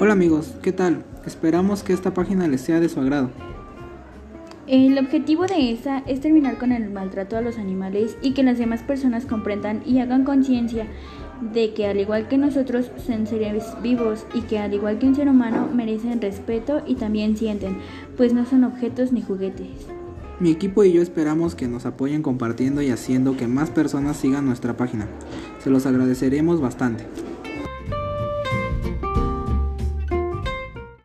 Hola amigos, ¿qué tal? Esperamos que esta página les sea de su agrado. El objetivo de esta es terminar con el maltrato a los animales y que las demás personas comprendan y hagan conciencia de que al igual que nosotros son seres vivos y que al igual que un ser humano merecen respeto y también sienten, pues no son objetos ni juguetes. Mi equipo y yo esperamos que nos apoyen compartiendo y haciendo que más personas sigan nuestra página. Se los agradeceremos bastante.